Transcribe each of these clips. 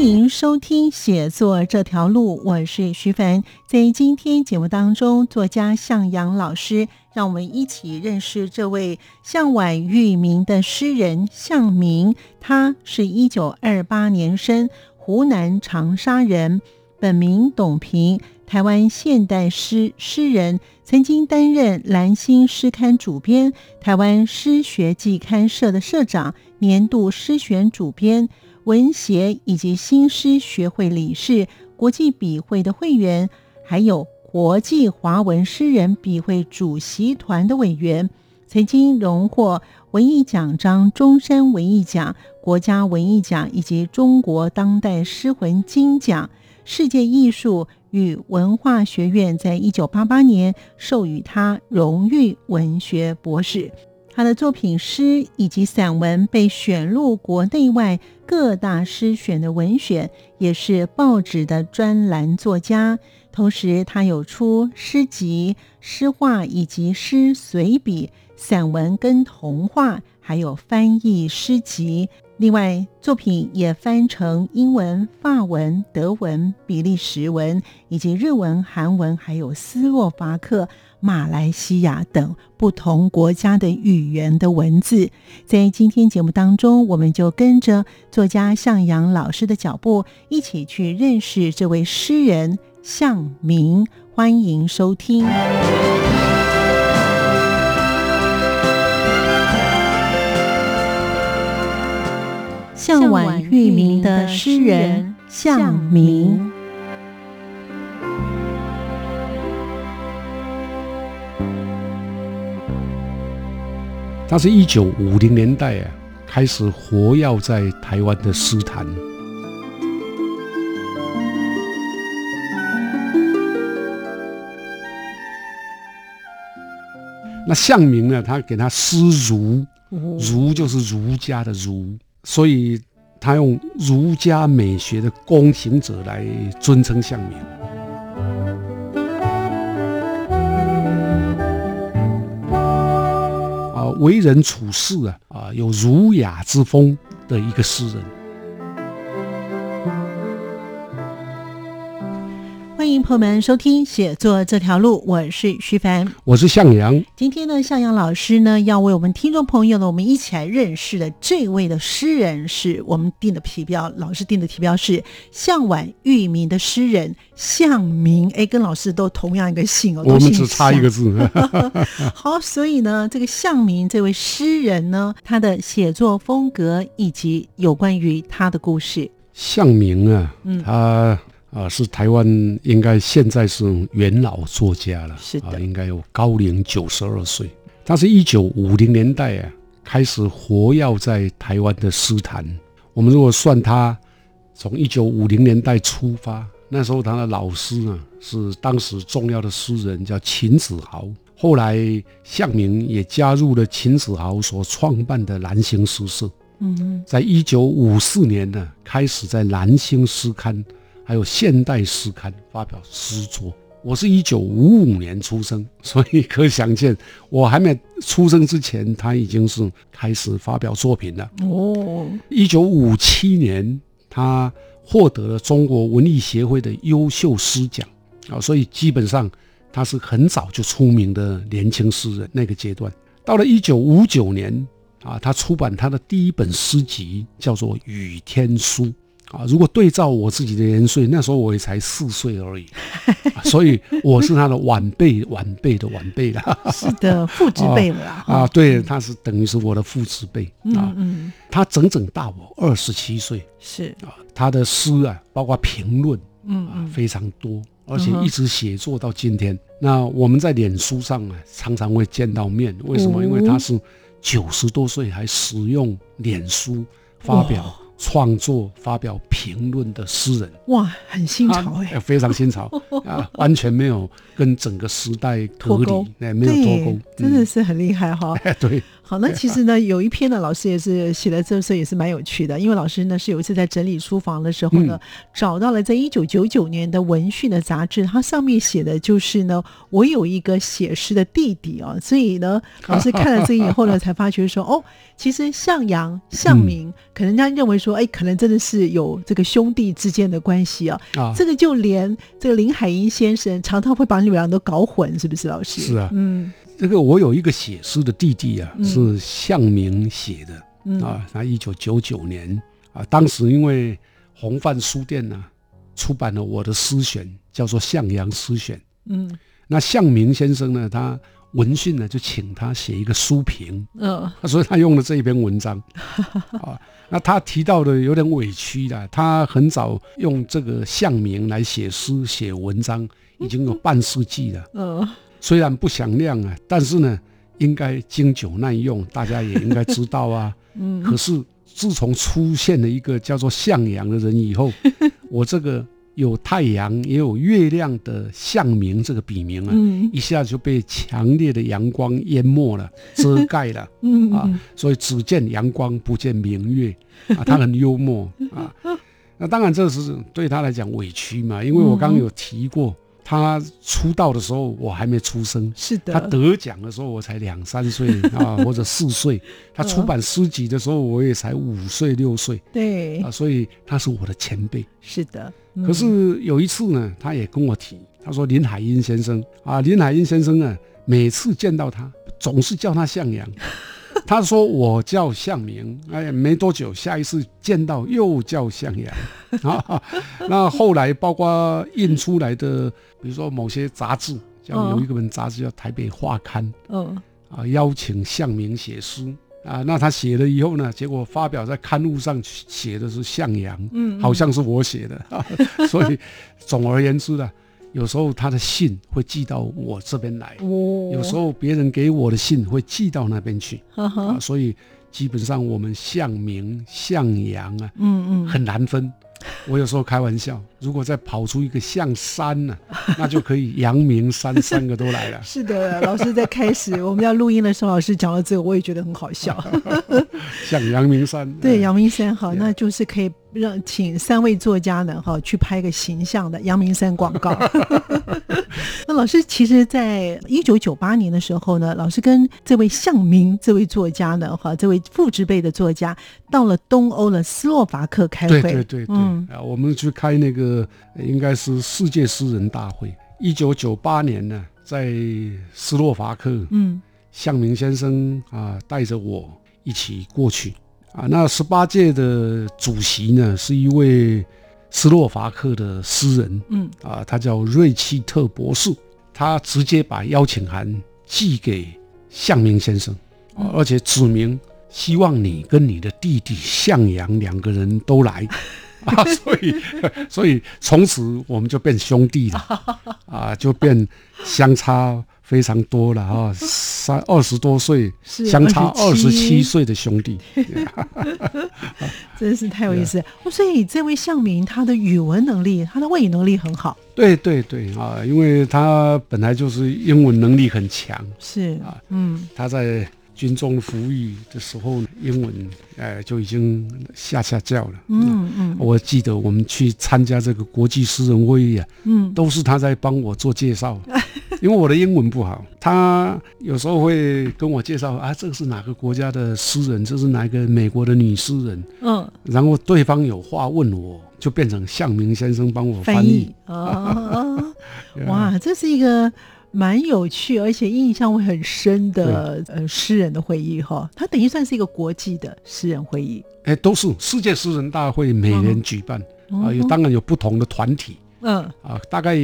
欢迎收听《写作这条路》，我是徐凡。在今天节目当中，作家向阳老师让我们一起认识这位向晚育民的诗人向明。他是一九二八年生，湖南长沙人，本名董平，台湾现代诗诗人，曾经担任《蓝星诗刊》主编、台湾诗学季刊社的社长、年度诗选主编。文协以及新诗学会理事、国际笔会的会员，还有国际华文诗人笔会主席团的委员，曾经荣获文艺奖章、中山文艺奖、国家文艺奖以及中国当代诗魂金奖。世界艺术与文化学院在一九八八年授予他荣誉文学博士。他的作品诗以及散文被选入国内外各大诗选的文选，也是报纸的专栏作家。同时，他有出诗集、诗画以及诗随笔、散文跟童话，还有翻译诗集。另外，作品也翻成英文、法文、德文、比利时文以及日文、韩文，还有斯洛伐克。马来西亚等不同国家的语言的文字，在今天节目当中，我们就跟着作家向阳老师的脚步，一起去认识这位诗人向明。欢迎收听《向晚玉明的诗人向明》。他是一九五零年代啊，开始活跃在台湾的诗坛。那向明呢，他给他诗儒，儒就是儒家的儒，所以他用儒家美学的躬行者来尊称向明。为人处事啊啊，有儒雅之风的一个诗人。朋友们收听《写作这条路》，我是徐凡，我是向阳。今天呢，向阳老师呢要为我们听众朋友呢，我们一起来认识的这位的诗人，是我们定的题标，老师定的题标是向晚玉明的诗人向明。哎，跟老师都同样一个姓哦，我们只差一个字。好，所以呢，这个向明这位诗人呢，他的写作风格以及有关于他的故事。向明啊，嗯，他。啊，是台湾应该现在是元老作家了，是的，应该有高龄九十二岁。他是一九五零年代啊开始活跃在台湾的诗坛。我们如果算他从一九五零年代出发，那时候他的老师呢是当时重要的诗人叫秦子豪。后来向明也加入了秦子豪所创办的蓝星诗社。嗯，在一九五四年呢开始在蓝星诗刊。还有现代诗刊发表诗作。我是一九五五年出生，所以可想见，我还没出生之前，他已经是开始发表作品了。哦，一九五七年，他获得了中国文艺协会的优秀诗奖啊，所以基本上他是很早就出名的年轻诗人。那个阶段，到了一九五九年啊，他出版他的第一本诗集，叫做《雨天书》。啊，如果对照我自己的年岁，那时候我也才四岁而已，所以我是他的晚辈，晚辈的晚辈啦。是的，父执辈了啊。对，他是等于是我的父执辈啊。嗯，他整整大我二十七岁。是啊，他的诗啊，包括评论，嗯啊，非常多，而且一直写作到今天。那我们在脸书上啊，常常会见到面。为什么？因为他是九十多岁还使用脸书发表。创作、发表评论的诗人，哇，很新潮哎，非常新潮。啊，完全没有跟整个时代脱离，哎，没有脱钩，真的是很厉害哈。对。好，那其实呢，有一篇呢，老师也是写的，这时候也是蛮有趣的。因为老师呢是有一次在整理书房的时候呢，找到了在一九九九年的文讯的杂志，它上面写的就是呢，我有一个写诗的弟弟啊。所以呢，老师看了这以后呢，才发觉说，哦，其实向阳、向明，可能人家认为说，哎，可能真的是有这个兄弟之间的关系啊。啊，这个就连这个林海音先生常常会把你们俩都搞混，是不是，老师？是啊，嗯。这个我有一个写诗的弟弟啊，是向明写的啊。他一九九九年啊，当时因为红范书店呢出版了我的诗选，叫做《向阳诗选》。嗯，那向明先生呢，他闻讯呢就请他写一个书评。嗯，所以他用了这一篇文章。啊，那他提到的有点委屈的，他很早用这个向明来写诗写文章，已经有半世纪了。嗯。虽然不响亮啊，但是呢，应该经久耐用，大家也应该知道啊。嗯。可是自从出现了一个叫做向阳的人以后，我这个有太阳也有月亮的向明这个笔名啊，一下就被强烈的阳光淹没了，遮盖了。嗯。啊，所以只见阳光不见明月啊，他很幽默啊。那当然这是对他来讲委屈嘛，因为我刚刚有提过。他出道的时候，我还没出生。是的。他得奖的时候，我才两三岁 啊，或者四岁。他出版诗集的时候，我也才五岁六岁。对。啊，所以他是我的前辈。是的。可是有一次呢，他也跟我提，他说林海音先生啊，林海音先生啊，每次见到他，总是叫他向阳。他说我叫向明，哎，没多久，下一次见到又叫向阳 啊。那后来包括印出来的，比如说某些杂志，像有一本杂志叫《台北画刊》，嗯，啊，邀请向明写诗啊。那他写了以后呢，结果发表在刊物上写的是向阳，嗯，好像是我写的，所以总而言之呢。有时候他的信会寄到我这边来，有时候别人给我的信会寄到那边去，啊，所以基本上我们向明、向阳啊，嗯嗯，很难分。我有时候开玩笑，如果再跑出一个象山呢，那就可以阳明山三个都来了。是的，老师在开始我们要录音的时候，老师讲到这个，我也觉得很好笑。像阳明山，对，阳明山好，那就是可以。让请三位作家呢，哈，去拍个形象的阳明山广告。那老师其实，在一九九八年的时候呢，老师跟这位向明这位作家呢，哈，这位父执辈的作家，到了东欧的斯洛伐克开会。对对对对，啊，我们去开那个应该是世界诗人大会。一九九八年呢，在斯洛伐克，嗯，向明先生啊，带着我一起过去。啊，那十八届的主席呢，是一位斯洛伐克的诗人，嗯，啊，他叫瑞奇特博士，他直接把邀请函寄给向明先生，而且指明希望你跟你的弟弟向阳两个人都来，啊，所以，所以从此我们就变兄弟了，啊，就变相差。非常多了啊，三二十多岁，相差二十七岁的兄弟，真是太有意思。所以这位向明，他的语文能力，他的外语能力很好。对对对啊，因为他本来就是英文能力很强。是啊，嗯，他在。军中服役的时候，英文哎就已经下下叫了。嗯嗯，我记得我们去参加这个国际诗人会议啊，嗯，都是他在帮我做介绍，因为我的英文不好，他有时候会跟我介绍啊，这个是哪个国家的诗人，这是哪一个美国的女诗人，嗯，然后对方有话问我，就变成向明先生帮我翻译。哦，哇，这是一个。蛮有趣，而且印象会很深的呃诗人的会议哈，它等于算是一个国际的诗人会议。哎，都是世界诗人大会每年举办啊，有当然有不同的团体，嗯。啊，大概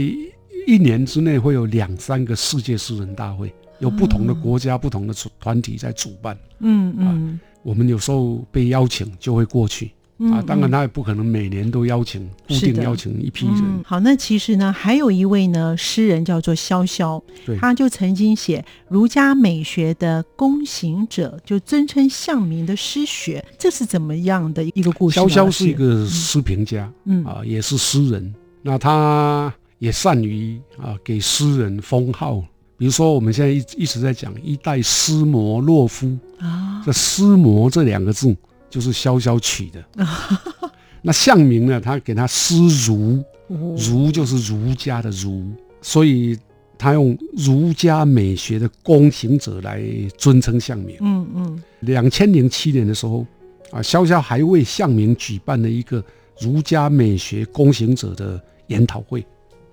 一年之内会有两三个世界诗人大会，有不同的国家、不同的团体在主办。嗯嗯，我们有时候被邀请就会过去啊，当然他也不可能每年都邀请固定邀请一批人。好，那其实呢，还有一位呢诗人叫做萧萧，他就曾经写儒家美学的躬行者，就尊称向明的诗学，这是怎么样的一个故事？萧萧是一个诗评家，嗯啊，也是诗人。那他也善于啊给诗人封号，比如说我们现在一一直在讲一代诗魔洛夫啊，这诗魔这两个字。就是萧萧取的，那向明呢？他给他诗儒，儒就是儒家的儒，所以他用儒家美学的躬行者来尊称向明。嗯嗯。两千零七年的时候，啊，萧萧还为向明举办了一个儒家美学躬行者的研讨会。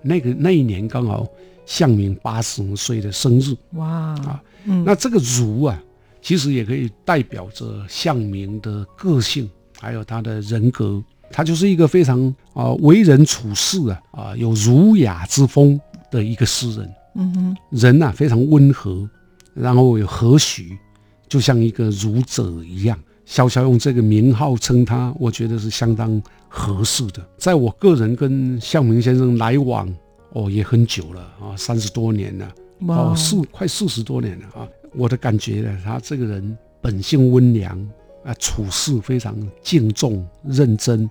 那个那一年刚好向明八十岁的生日。哇啊！那这个儒啊。其实也可以代表着向明的个性，还有他的人格。他就是一个非常啊为人处事啊啊有儒雅之风的一个诗人。嗯哼，人呐非常温和，然后有和煦，就像一个儒者一样。潇潇用这个名号称他，我觉得是相当合适的。在我个人跟向明先生来往哦也很久了啊，三十多年了，哦四快四十多年了啊。我的感觉呢，他这个人本性温良啊，处事非常敬重认真，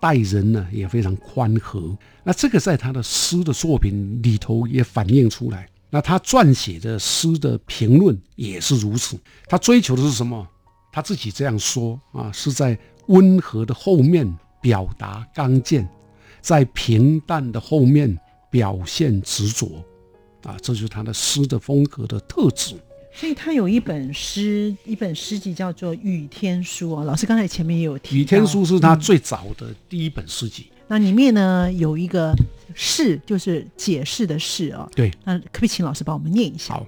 待人呢也非常宽和。那这个在他的诗的作品里头也反映出来。那他撰写的诗的评论也是如此。他追求的是什么？他自己这样说啊，是在温和的后面表达刚健，在平淡的后面表现执着啊，这就是他的诗的风格的特质。所以他有一本诗，一本诗集叫做《雨天书》啊。老师刚才前面也有提，《雨天书》是他最早的第一本诗集。那里面呢有一个“释”，就是解释的“释”啊。对。那可不可以请老师帮我们念一下？好，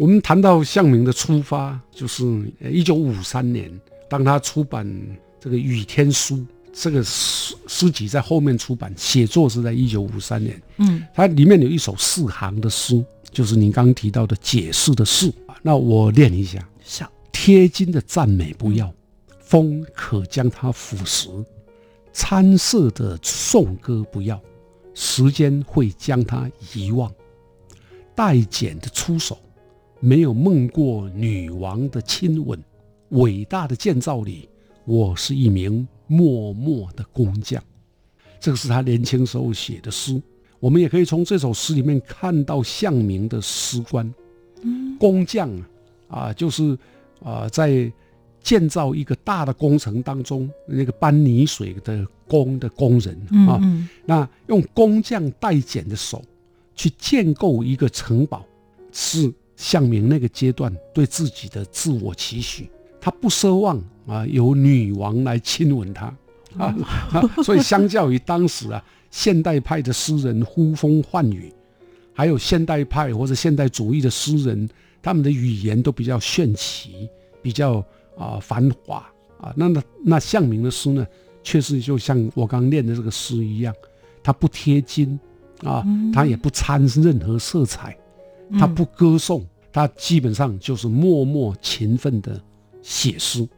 我们谈到向明的出发，就是一九五三年，当他出版这个《雨天书》这个诗诗集，在后面出版，写作是在一九五三年。嗯。它里面有一首四行的诗，就是您刚提到的解释的“释”。那我念一下：贴金的赞美不要，风可将它腐蚀；参色的颂歌不要，时间会将它遗忘；待剪的出手，没有梦过女王的亲吻。伟大的建造里，我是一名默默的工匠。这个是他年轻时候写的诗。我们也可以从这首诗里面看到向明的诗观。工匠啊，就是啊，在建造一个大的工程当中，那个搬泥水的工的工人啊，那用工匠代剪的手去建构一个城堡，是向明那个阶段对自己的自我期许。他不奢望啊，有女王来亲吻他啊，所以相较于当时啊，现代派的诗人呼风唤雨。还有现代派或者现代主义的诗人，他们的语言都比较炫奇，比较啊繁华啊。那那那向明的诗呢，确实就像我刚念的这个诗一样，它不贴金啊，它也不掺任何色彩，它不歌颂，他基本上就是默默勤奋的写诗。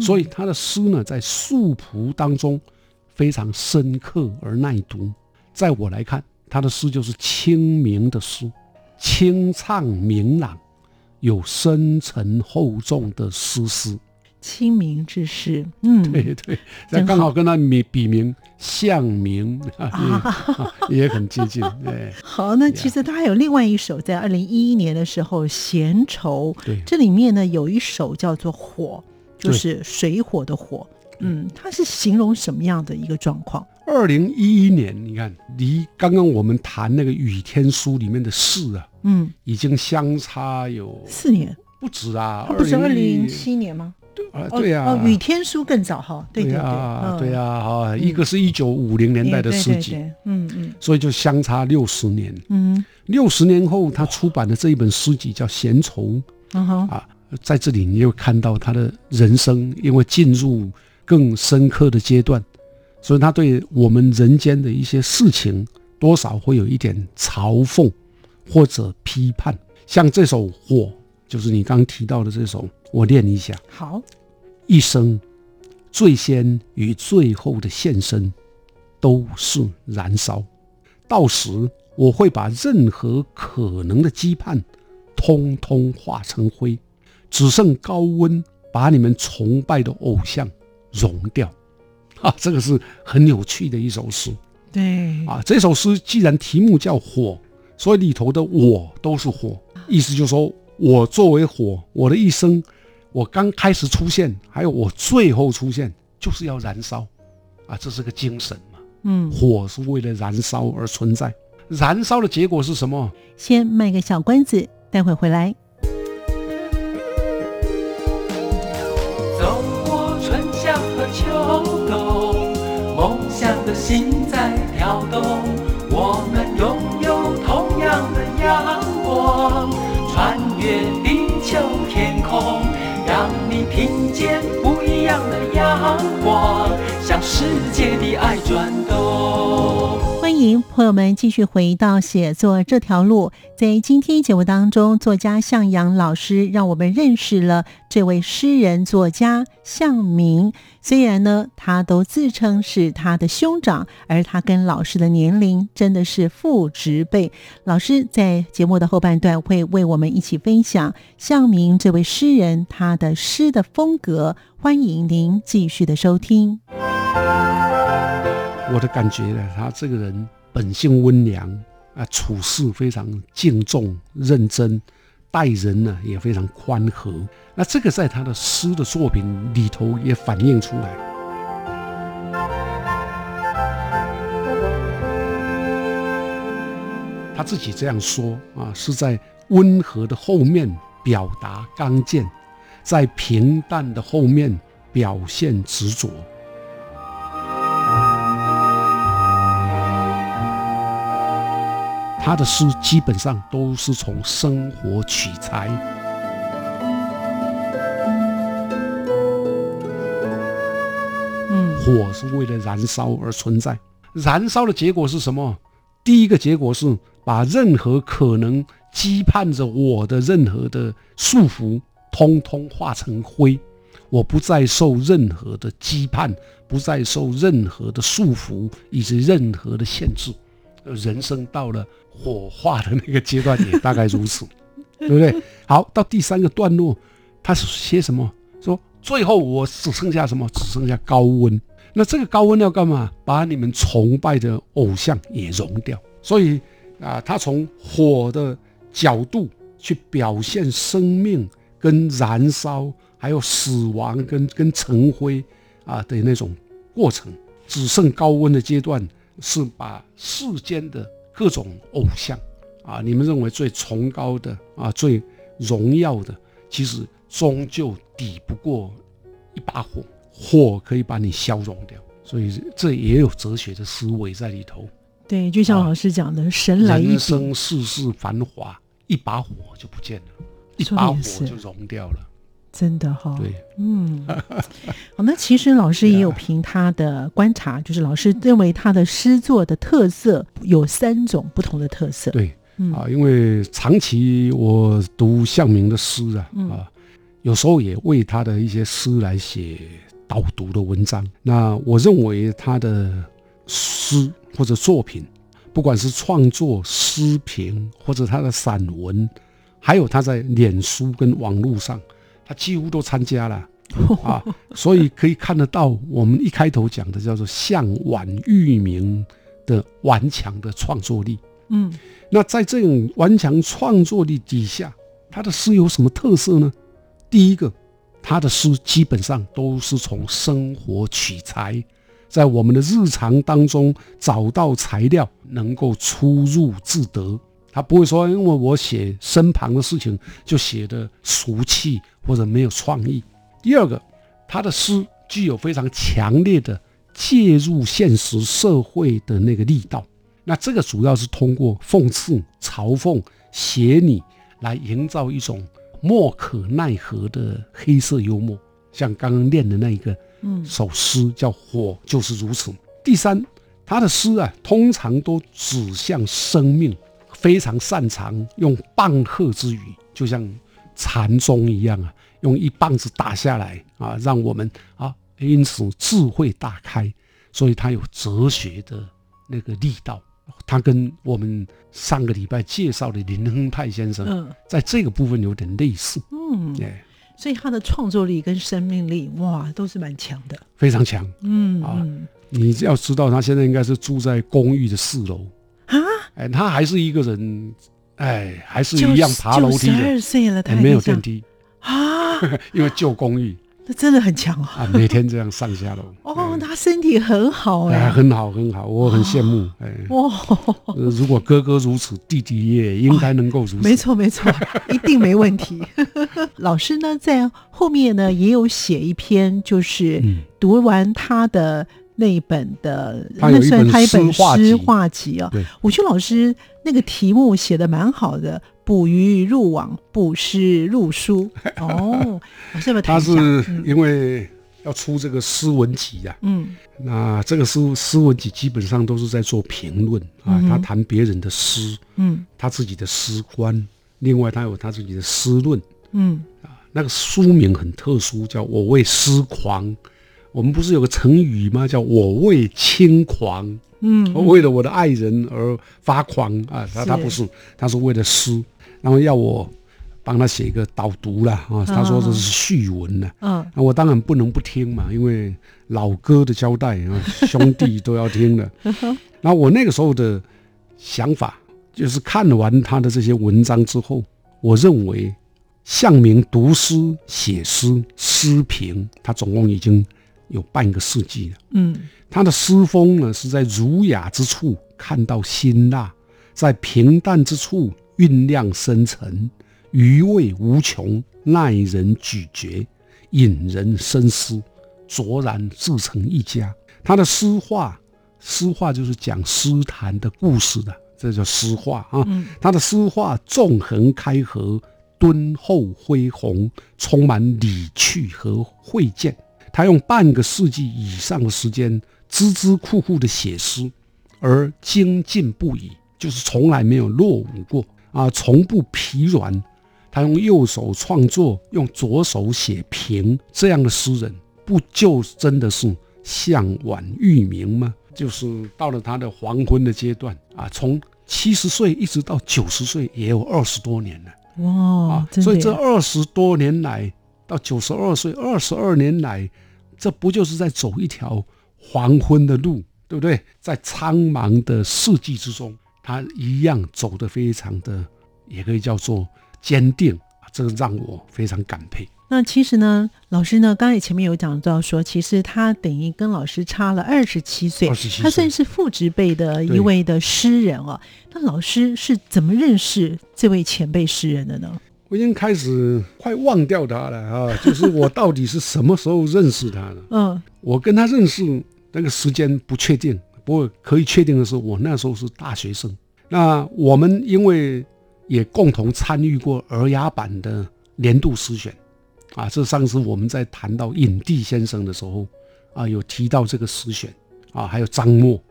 所以他的诗呢，在素朴当中非常深刻而耐读。在我来看。他的诗就是清明的诗，清畅明朗，有深沉厚重的诗诗。清明之诗，嗯，对对，那刚好跟他比笔名向明啊也很接近。对，好，那其实他还有另外一首，在二零一一年的时候，《闲愁》对，这里面呢有一首叫做《火》，就是水火的火。嗯，它是形容什么样的一个状况？二零一一年，你看，离刚刚我们谈那个《雨天书》里面的事啊，嗯，已经相差有四年，不止啊，不是二零零七年吗？对啊，对呀，哦，《雨天书》更早哈，对对对，对呀，啊，一个是一九五零年代的诗集，嗯嗯，所以就相差六十年，嗯，六十年后他出版的这一本诗集叫《闲愁》，嗯哼，啊，在这里你又看到他的人生，因为进入更深刻的阶段。所以他对我们人间的一些事情，多少会有一点嘲讽或者批判。像这首《火》，就是你刚提到的这首，我念一下。好，一生最先与最后的献身都是燃烧。到时我会把任何可能的羁绊，通通化成灰，只剩高温把你们崇拜的偶像融掉。啊，这个是很有趣的一首诗。对，啊，这首诗既然题目叫火，所以里头的我都是火，意思就是说我作为火，我的一生，我刚开始出现，还有我最后出现，就是要燃烧。啊，这是个精神嘛。嗯，火是为了燃烧而存在，燃烧的结果是什么？先卖个小关子，待会回来。走过春夏和秋冬，梦想的心在跳动。我们拥有同样的阳光，穿越地球天空，让你听见不一样的阳光，向世界的爱转动。朋友们继续回到写作这条路。在今天节目当中，作家向阳老师让我们认识了这位诗人作家向明。虽然呢，他都自称是他的兄长，而他跟老师的年龄真的是父执辈。老师在节目的后半段会为我们一起分享向明。这位诗人他的诗的风格。欢迎您继续的收听。我的感觉呢，他这个人本性温良啊，处事非常敬重、认真，待人呢也非常宽和。那这个在他的诗的作品里头也反映出来。他自己这样说啊，是在温和的后面表达刚健，在平淡的后面表现执着。他的诗基本上都是从生活取材，嗯，火是为了燃烧而存在，燃烧的结果是什么？第一个结果是把任何可能羁绊着我的任何的束缚，通通化成灰，我不再受任何的羁绊，不再受任何的束缚，以及任何的限制。人生到了火化的那个阶段，也大概如此，对不对？好，到第三个段落，他是写什么？说最后我只剩下什么？只剩下高温。那这个高温要干嘛？把你们崇拜的偶像也融掉。所以啊，他从火的角度去表现生命跟燃烧，还有死亡跟跟成灰啊的那种过程，只剩高温的阶段。是把世间的各种偶像啊，你们认为最崇高的啊、最荣耀的，其实终究抵不过一把火，火可以把你消融掉。所以这也有哲学的思维在里头。对，就像老师讲的，神来一人生世事繁华，一把火就不见了，一把火就融掉了。真的哈，对，嗯，好，那其实老师也有凭他的观察，就是老师认为他的诗作的特色有三种不同的特色。对，啊，因为长期我读向明的诗啊，啊，有时候也为他的一些诗来写导读的文章。那我认为他的诗或者作品，不管是创作诗评或者他的散文，还有他在脸书跟网络上。他几乎都参加了 啊，所以可以看得到，我们一开头讲的叫做向晚玉明的顽强的创作力。嗯，那在这种顽强创作力底下，他的诗有什么特色呢？第一个，他的诗基本上都是从生活取材，在我们的日常当中找到材料，能够出入自得。他不会说，因为我写身旁的事情就写的俗气或者没有创意。第二个，他的诗具有非常强烈的介入现实社会的那个力道。那这个主要是通过讽刺、嘲讽、写你来营造一种莫可奈何的黑色幽默。像刚刚念的那一个，嗯，首诗叫《火》，就是如此。第三，他的诗啊，通常都指向生命。非常擅长用棒喝之语，就像禅宗一样啊，用一棒子打下来啊，让我们啊因此智慧大开，所以他有哲学的那个力道。他跟我们上个礼拜介绍的林亨泰先生，嗯在这个部分有点类似，嗯，哎，所以他的创作力跟生命力，哇，都是蛮强的。非常强。啊嗯啊你要知道，他现在应该是住在公寓的四楼，啊，哎，他还是一个人，哎，还是一样爬楼梯的，没有电梯，啊，因为旧公寓那真的很强啊。啊，每天这样上下楼。哦，他身体很好哎，哎，很好很好，我很羡慕。哎，哇，呃如果哥哥如此，弟弟也应该能够如此。没错没错，一定没问题。老师呢，在后面呢也有写一篇，就是嗯读完他的那一本的，那算他一本诗画集诗画集啊对。我觉得老师那个题目写的蛮好的，捕鱼入网，捕诗入书。哦，老师要不要谈他？是因为要出这个诗文集呀、嗯那这个诗诗文集基本上都是在做评论啊，嗯他谈别人的诗，嗯他自己的诗观，另外他有他自己的诗论。嗯那个书名很特殊，叫我为诗狂。我们不是有个成语吗？叫我为轻狂。嗯我为了我的爱人而发狂啊！他他不是，他是为了诗，然后要我帮他写一个导读啦啊！他说这是序文呢，嗯那我当然不能不听嘛，因为老哥的交代啊，兄弟都要听的。然后我那个时候的想法就是看完他的这些文章之后，我认为向明读诗、写诗、诗评，他总共已经有半个世纪了。嗯他的诗风呢，是在儒雅之处看到辛辣，在平淡之处酝酿深沉，余味无穷，耐人咀嚼，引人深思，卓然自成一家。他的诗画，诗画就是讲诗坛的故事的，这叫诗画啊。嗯他的诗画纵横开合，敦厚恢宏，充满理趣和慧见。他用半个世纪以上的时间，孜孜酷酷地写诗，而精进不已，就是从来没有落伍过啊，从不疲软。他用右手创作，用左手写评，这样的诗人，不就真的是向晚育明吗？就是到了他的黄昏的阶段啊，从七十岁一直到九十岁，也有二十多年了。哇啊，，所以这二十多年来到九十二岁，二十二年来，这不就是在走一条黄昏的路，对不对？在苍茫的世纪之中，他一样走得非常的，也可以叫做坚定啊，这个让我非常感佩。那其实呢，老师呢，刚才前面有讲到说，其实他等于跟老师差了二十七岁，27他算是父职辈的一位的诗人哦。那老师是怎么认识这位前辈诗人的呢？我已经开始快忘掉他了 啊，就是我到底是什么时候认识他的？嗯我跟他认识那个时间不确定，不过可以确定的是，我那时候是大学生。那我们因为也共同参与过儿雅版的年度诗选，啊，这上次我们在谈到影帝先生的时候，啊，有提到这个诗选，啊，还有张默，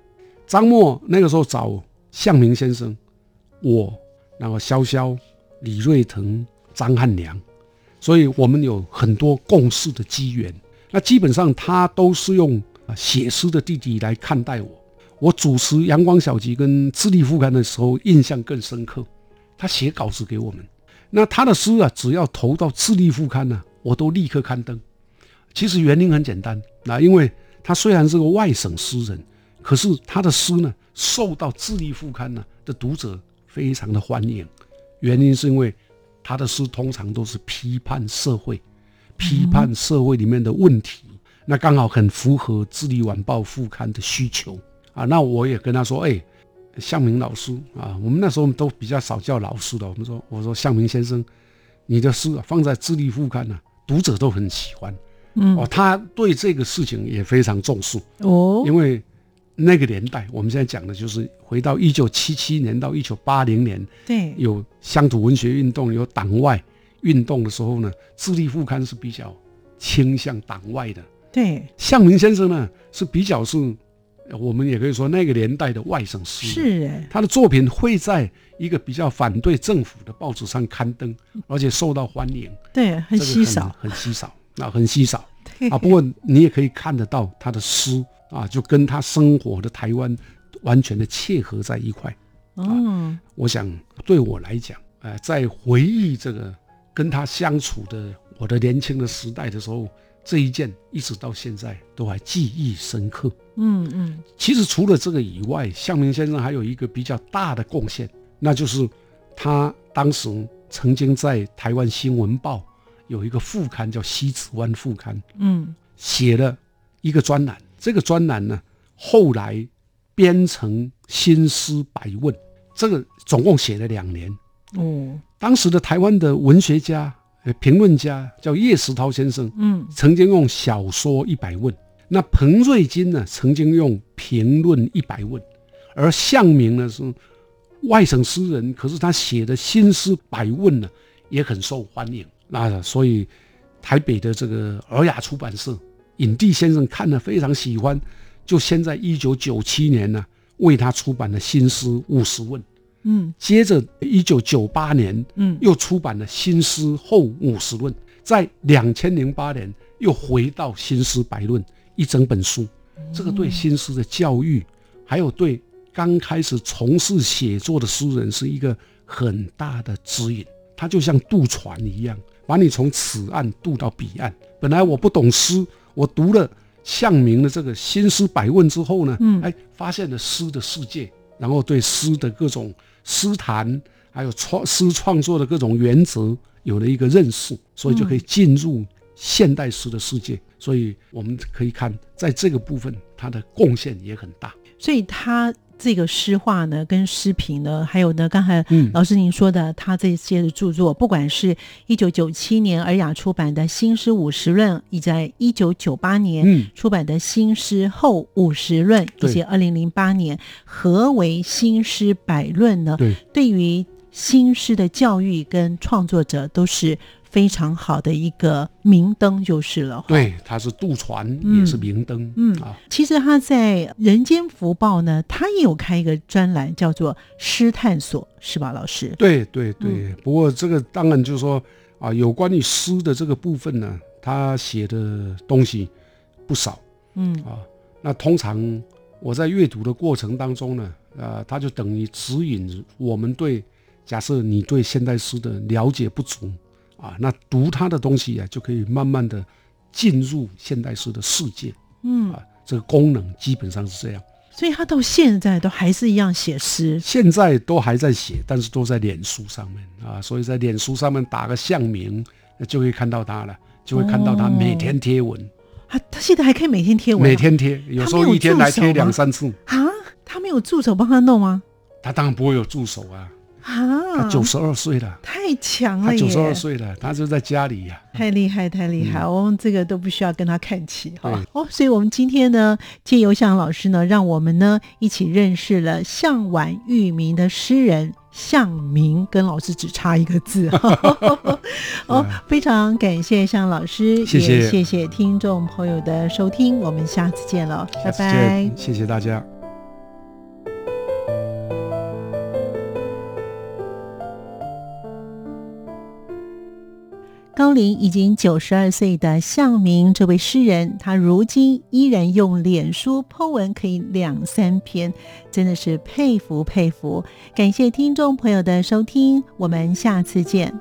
张默那个时候找向明先生，我，然后潇潇、李瑞腾、张汉良，所以我们有很多共事的机缘。那基本上他都是用啊写诗的弟弟来看待我。我主持《阳光小集》跟《智力副刊》的时候，印象更深刻。他写稿子给我们，那他的诗啊，只要投到《智力副刊》呢，我都立刻刊登。其实原因很简单，那因为他虽然是个外省诗人，可是他的诗呢，受到《智力副刊》呢的读者非常的欢迎。原因是因为他的诗通常都是批判社会，批判社会里面的问题，那刚好很符合《智利晚报》副刊的需求啊。那我也跟他说，哎，向明老师啊，我们那时候都比较少叫老师的，我们说，我说向明先生，你的诗啊放在《智利副刊》呢，读者都很喜欢嗯哦。他对这个事情也非常重视，哦因为那个年代，我们现在讲的就是回到一九七七年到一九八零年，对有乡土文学运动，有党外运动的时候呢，智利副刊是比较倾向党外的。对向明先生呢是比较是，呃我们也可以说那个年代的外省诗人，他的作品会在一个比较反对政府的报纸上刊登，而且受到欢迎，对很稀少，很稀少，那很稀少。啊。不过你也可以看得到他的诗啊，就跟他生活的台湾完全的切合在一块。嗯，我想对我来讲，呃，在回忆这个跟他相处的我的年轻的时代的时候，这一件一直到现在都还记忆深刻。嗯嗯其实除了这个以外，向明先生还有一个比较大的贡献，那就是他当时曾经在台湾新闻报有一个副刊叫《西子湾副刊》，嗯写了一个专栏。这个专栏呢，后来编成《新诗百问》，这个总共写了两年。哦当时的台湾的文学家、呃评论家叫叶石涛先生，嗯曾经用小说一百问，那彭瑞金呢曾经用评论一百问，而向明呢是外省诗人，可是他写的新诗百问呢也很受欢迎。那所以台北的这个尔雅出版社尹地先生看了非常喜欢，就先在一九九七年呢为他出版了新诗五十问，嗯接着一九九八年嗯又出版了《新诗后五十论》，在两千零八年又回到《新诗百论》一整本书。这个对新诗的教育，还有对刚开始从事写作的诗人是一个很大的指引。它就像渡船一样，把你从此岸渡到彼岸。本来我不懂诗，我读了向明的这个《新诗百问》之后呢，嗯哎，发现了诗的世界，然后对诗的各种诗坛，还有创诗创作的各种原则有了一个认识，所以就可以进入现代诗的世界。所以我们可以看，在这个部分，他的贡献也很大。所以他这个诗画呢，跟诗评呢，还有呢，刚才嗯。老师您说的，他这些的著作，不管是一九九七年尔雅出版的《新诗五十论》，以及在一九九八年嗯，出版的《新诗后五十论》，以及二零零八年何为新诗百论呢？对，对于新诗的教育跟创作者都是非常好的一个明灯，就是了。对，它是渡船，嗯也是明灯。嗯啊，其实他在《人间福报》呢，他也有开一个专栏，叫做“诗探索”，是吧，老师？对对对。不过这个当然就是说啊，有关于诗的这个部分呢，他写的东西不少嗯啊。那通常我在阅读的过程当中呢，呃，他就等于指引我们对，假设你对现代诗的了解不足啊，那读他的东西啊，就可以慢慢的进入现代诗的世界嗯，啊。这个功能基本上是这样。所以他到现在都还是一样写诗。现在都还在写，但是都在脸书上面啊，所以在脸书上面打个项名，那就会看到他了，就会看到他每天贴文，啊，他现在还可以每天贴文啊、每天贴，有时候一天来贴两三次。啊，他没有助手帮他弄吗？他当然不会有助手啊，啊，他九十二岁了，太强了九十二岁了，他就在家里呀、太厉害，太厉害！我们这个都不需要跟他看齐哈对。哦，所以我们今天呢，借由向老师呢，让我们呢一起认识了向晚玉明的诗人向明，跟老师只差一个字。哦，非常感谢向老师，谢谢也谢谢听众朋友的收听，我们下次见了，拜拜，。谢谢大家。高龄已经九十二岁的向明这位诗人，他如今依然用脸书 po 文可以两三篇，真的是佩服佩服。感谢听众朋友的收听，我们下次见。